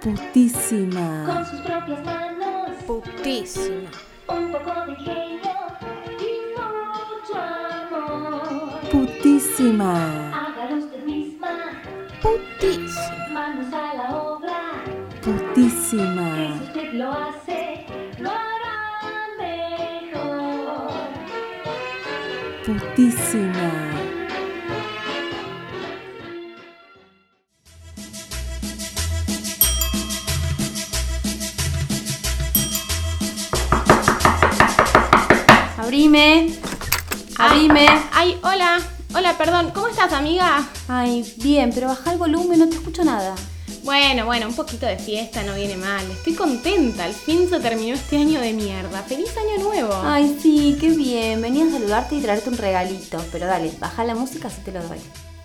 Putísima. con sus propias manos. Putísima. Un poco de ingenio y mucho amor. Putísima. Hágalo usted misma, Putísima. manos a la obra. Putísima. si usted lo hace, lo hará mejor. Putísima. Abrime. Abrime. Ay, hola. Hola, perdón. ¿Cómo estás, amiga? Ay, bien, pero baja el volumen, no te escucho nada. Bueno, bueno, un poquito de fiesta no viene mal. Estoy contenta. Al fin se terminó este año de mierda. ¡Feliz año nuevo! Ay, sí, qué bien. Venía a saludarte y traerte un regalito. Pero dale, baja la música si te lo doy.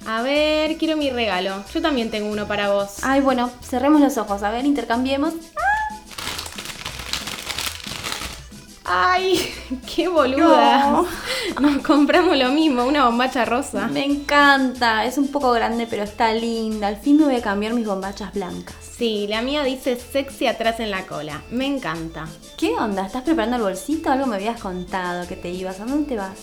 A ver, quiero mi regalo. Yo también tengo uno para vos. Ay, bueno, cerremos los ojos. A ver, intercambiemos. Ay, qué boluda. Nos compramos lo mismo, una bombacha rosa. Me encanta. Es un poco grande, pero está linda. Al fin me voy a cambiar mis bombachas blancas. Sí, la mía dice sexy atrás en la cola. Me encanta. ¿Qué onda? ¿Estás preparando el bolsito? Algo me habías contado que te ibas. ¿A dónde te vas?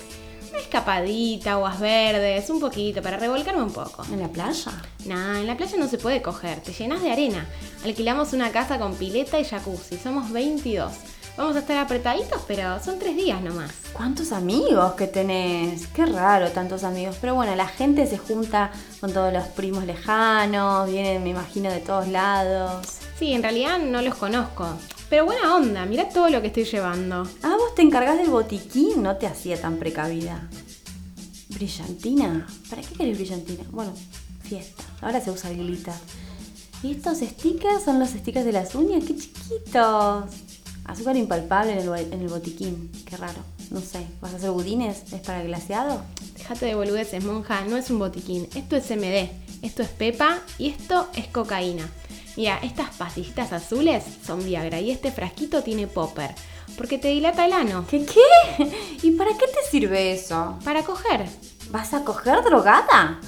Una escapadita, aguas verdes, un poquito, para revolcarme un poco. ¿En la playa? Nah, en la playa no se puede coger, te llenas de arena. Alquilamos una casa con pileta y jacuzzi, somos 22. Vamos a estar apretaditos, pero son tres días nomás. ¿Cuántos amigos que tenés? Qué raro tantos amigos. Pero bueno, la gente se junta con todos los primos lejanos, vienen, me imagino, de todos lados. Sí, en realidad no los conozco. Pero buena onda, mirá todo lo que estoy llevando. Ah, vos te encargás del botiquín, no te hacía tan precavida. ¿Brillantina? ¿Para qué querés brillantina? Bueno, fiesta. Ahora se usa glitter. ¿Y estos stickers son los stickers de las uñas? ¡Qué chiquitos! Azúcar impalpable en el, bo- en el botiquín. Qué raro. No sé. ¿Vas a hacer budines? ¿Es para el glaseado? Déjate de boludeces, monja, no es un botiquín. Esto es MD, esto es Pepa y esto es cocaína. Mira, estas pastillitas azules son Viagra y este frasquito tiene Popper. Porque te dilata el ano. ¿Qué qué? ¿Y para qué te sirve eso? Para coger. ¿Vas a coger drogada?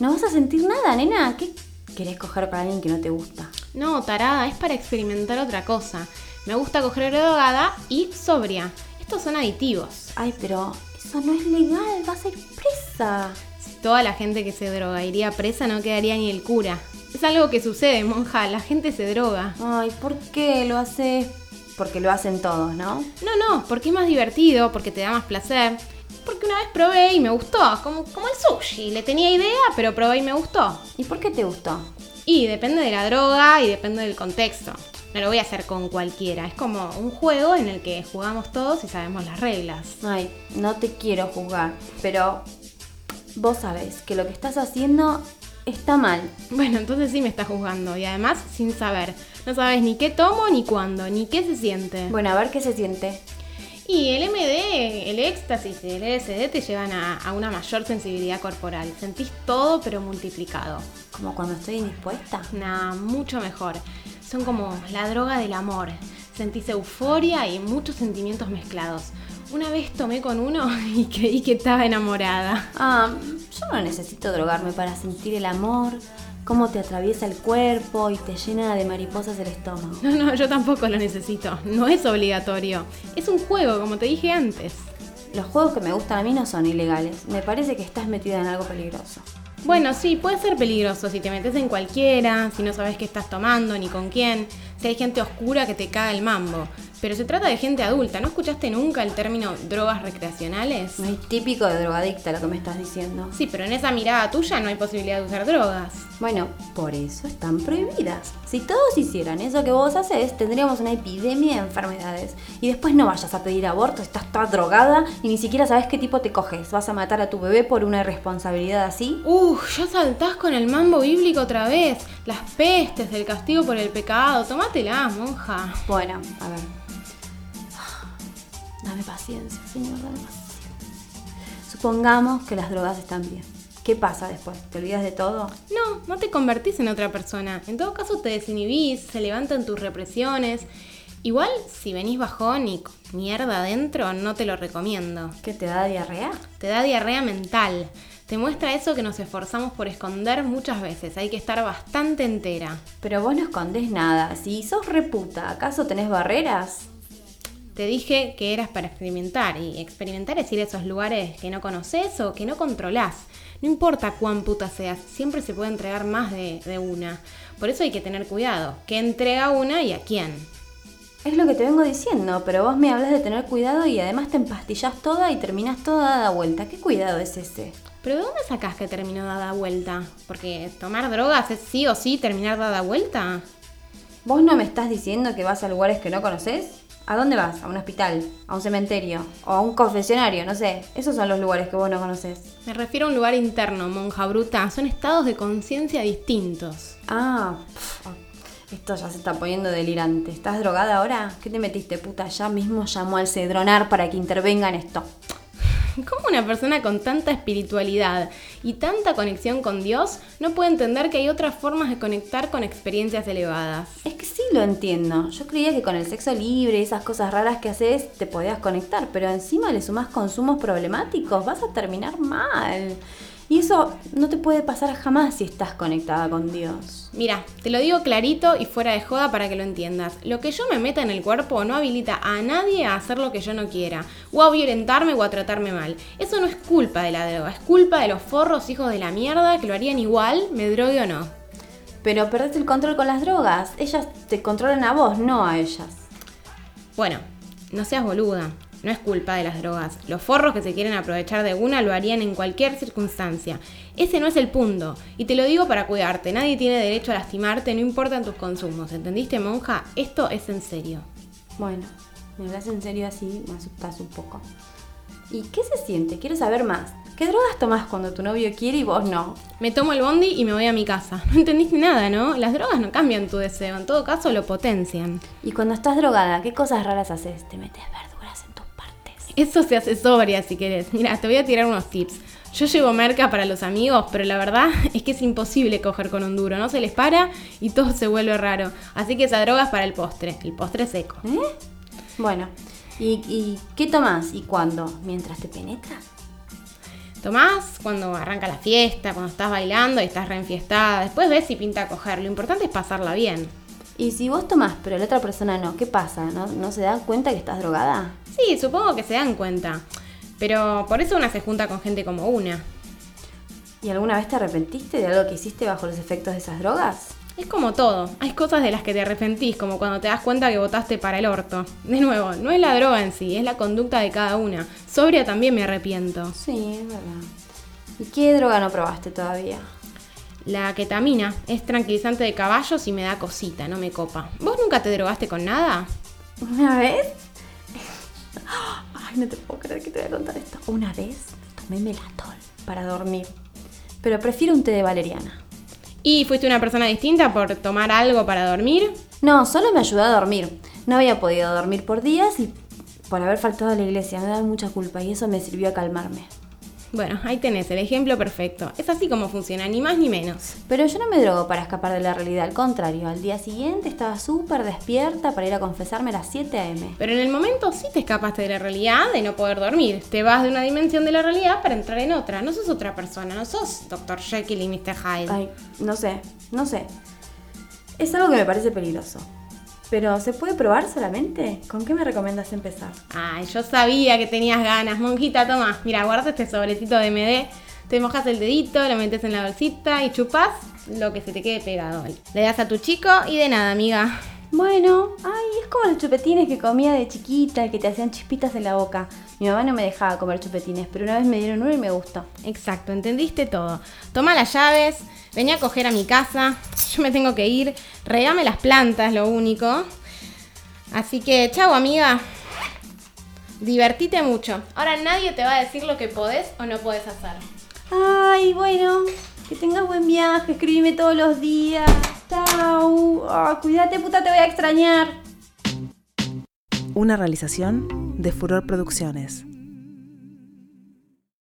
No vas a sentir nada, nena. ¿Qué querés coger para alguien que no te gusta? No, tarada, es para experimentar otra cosa. Me gusta coger drogada y sobria. Estos son aditivos. Ay, pero eso no es legal. Vas a ir presa. Si toda la gente que se droga iría presa, no quedaría ni el cura. Es algo que sucede, monja. La gente se droga. Ay, ¿por qué lo haces? Porque lo hacen todos, ¿no? No, no, porque es más divertido, porque te da más placer. Porque una vez probé y me gustó, como, como el sushi. Le tenía idea, pero probé y me gustó. ¿Y por qué te gustó? Y depende de la droga y depende del contexto. No lo voy a hacer con cualquiera. Es como un juego en el que jugamos todos y sabemos las reglas. Ay, no te quiero juzgar, pero vos sabés que lo que estás haciendo está mal. Bueno, entonces sí me estás juzgando y además sin saber. No sabes ni qué tomo, ni cuándo, ni qué se siente. Bueno, a ver qué se siente. Y el MD, el éxtasis y el LSD te llevan a, a una mayor sensibilidad corporal. Sentís todo pero multiplicado. Como cuando estoy indispuesta. Nah, mucho mejor. Son como la droga del amor. Sentís euforia y muchos sentimientos mezclados. Una vez tomé con uno y creí que estaba enamorada. Ah, yo no necesito drogarme para sentir el amor, cómo te atraviesa el cuerpo y te llena de mariposas el estómago. No, no, yo tampoco lo necesito. No es obligatorio. Es un juego, como te dije antes. Los juegos que me gustan a mí no son ilegales. Me parece que estás metida en algo peligroso. Bueno, sí, puede ser peligroso si te metes en cualquiera, si no sabes qué estás tomando ni con quién, si hay gente oscura que te caga el mambo. Pero se trata de gente adulta, ¿no escuchaste nunca el término drogas recreacionales? No es típico de drogadicta lo que me estás diciendo. Sí, pero en esa mirada tuya no hay posibilidad de usar drogas. Bueno, por eso están prohibidas. Si todos hicieran eso que vos haces, tendríamos una epidemia de enfermedades. Y después no vayas a pedir aborto, estás toda drogada y ni siquiera sabes qué tipo te coges. ¿Vas a matar a tu bebé por una irresponsabilidad así? Uf, ya saltás con el mambo bíblico otra vez. Las pestes del castigo por el pecado. Tómatela, monja. Bueno, a ver. Dame paciencia, señor, dame paciencia. Supongamos que las drogas están bien. ¿Qué pasa después? ¿Te olvidas de todo? No, no te convertís en otra persona. En todo caso te desinhibís, se levantan tus represiones. Igual, si venís bajón y mierda adentro, no te lo recomiendo. ¿Qué te da diarrea? Te da diarrea mental. Te muestra eso que nos esforzamos por esconder muchas veces. Hay que estar bastante entera. Pero vos no escondés nada. Si sos reputa, ¿acaso tenés barreras? Te dije que eras para experimentar y experimentar es ir a esos lugares que no conoces o que no controlás. No importa cuán puta seas, siempre se puede entregar más de, de una. Por eso hay que tener cuidado. ¿Qué entrega una y a quién? Es lo que te vengo diciendo, pero vos me hablas de tener cuidado y además te empastillás toda y terminás toda dada vuelta. ¿Qué cuidado es ese? ¿Pero de dónde sacás que terminó dada vuelta? Porque tomar drogas es sí o sí terminar dada vuelta. ¿Vos no me estás diciendo que vas a lugares que no conoces? ¿A dónde vas? ¿A un hospital? ¿A un cementerio? ¿O a un confesionario? No sé. Esos son los lugares que vos no conoces. Me refiero a un lugar interno, monja bruta. Son estados de conciencia distintos. Ah, pf, esto ya se está poniendo delirante. ¿Estás drogada ahora? ¿Qué te metiste, puta? Ya mismo llamó al cedronar para que intervenga en esto. ¿Cómo una persona con tanta espiritualidad y tanta conexión con Dios no puede entender que hay otras formas de conectar con experiencias elevadas? Es que sí lo entiendo. Yo creía que con el sexo libre y esas cosas raras que haces te podías conectar, pero encima le sumás consumos problemáticos, vas a terminar mal. Y eso no te puede pasar jamás si estás conectada con Dios. Mira, te lo digo clarito y fuera de joda para que lo entiendas. Lo que yo me meta en el cuerpo no habilita a nadie a hacer lo que yo no quiera, o a violentarme o a tratarme mal. Eso no es culpa de la droga, es culpa de los forros hijos de la mierda que lo harían igual, me drogue o no. Pero perdés el control con las drogas. Ellas te controlan a vos, no a ellas. Bueno, no seas boluda. No es culpa de las drogas. Los forros que se quieren aprovechar de una lo harían en cualquier circunstancia. Ese no es el punto. Y te lo digo para cuidarte. Nadie tiene derecho a lastimarte, no importan tus consumos. ¿Entendiste, monja? Esto es en serio. Bueno, me hablas en serio así, me asustas un poco. ¿Y qué se siente? Quiero saber más. ¿Qué drogas tomás cuando tu novio quiere y vos no? Me tomo el bondi y me voy a mi casa. No entendiste nada, ¿no? Las drogas no cambian tu deseo, en todo caso lo potencian. Y cuando estás drogada, ¿qué cosas raras haces? Te metes partes. Eso se hace sobria si querés. Mira, te voy a tirar unos tips. Yo llevo merca para los amigos, pero la verdad es que es imposible coger con un duro. No se les para y todo se vuelve raro. Así que esa droga es para el postre, el postre seco. ¿Eh? Bueno, ¿y, y qué tomás y cuándo? ¿Mientras te penetras? Tomás cuando arranca la fiesta, cuando estás bailando y estás reenfiestada. Después ves si pinta coger. Lo importante es pasarla bien. Y si vos tomás, pero la otra persona no, ¿qué pasa? ¿No, ¿No se dan cuenta que estás drogada? Sí, supongo que se dan cuenta. Pero por eso una se junta con gente como una. ¿Y alguna vez te arrepentiste de algo que hiciste bajo los efectos de esas drogas? Es como todo, hay cosas de las que te arrepentís, como cuando te das cuenta que votaste para el orto. De nuevo, no es la droga en sí, es la conducta de cada una. Sobria también me arrepiento. Sí, es verdad. ¿Y qué droga no probaste todavía? La ketamina es tranquilizante de caballos y me da cosita, no me copa. ¿Vos nunca te drogaste con nada? ¿Una vez? Ay, no te puedo creer que te voy a contar esto. Una vez tomé melatol para dormir. Pero prefiero un té de valeriana. ¿Y fuiste una persona distinta por tomar algo para dormir? No, solo me ayudó a dormir. No había podido dormir por días y por haber faltado a la iglesia. Me da mucha culpa y eso me sirvió a calmarme. Bueno, ahí tenés el ejemplo perfecto. Es así como funciona, ni más ni menos. Pero yo no me drogo para escapar de la realidad, al contrario, al día siguiente estaba súper despierta para ir a confesarme a las 7 a.m. Pero en el momento sí te escapaste de la realidad de no poder dormir. Te vas de una dimensión de la realidad para entrar en otra. No sos otra persona, no sos Dr. Jekyll y Mr. Hyde. Ay, no sé, no sé. Es algo que me parece peligroso. Pero ¿se puede probar solamente? ¿Con qué me recomiendas empezar? Ay, yo sabía que tenías ganas. Monjita, toma. Mira, guarda este sobrecito de MD. Te mojas el dedito, lo metes en la bolsita y chupás lo que se te quede pegado. Le das a tu chico y de nada, amiga. Bueno, ay, es como los chupetines que comía de chiquita, que te hacían chispitas en la boca. Mi mamá no me dejaba comer chupetines, pero una vez me dieron uno y me gustó. Exacto, entendiste todo. Toma las llaves, venía a coger a mi casa. Yo me tengo que ir. Regame las plantas, lo único. Así que, chau, amiga. Divertite mucho. Ahora nadie te va a decir lo que podés o no podés hacer. Ay, bueno, que tengas buen viaje, escríbeme todos los días. Chau. Ah, cuídate, puta, te voy a extrañar. Una realización de Furor Producciones.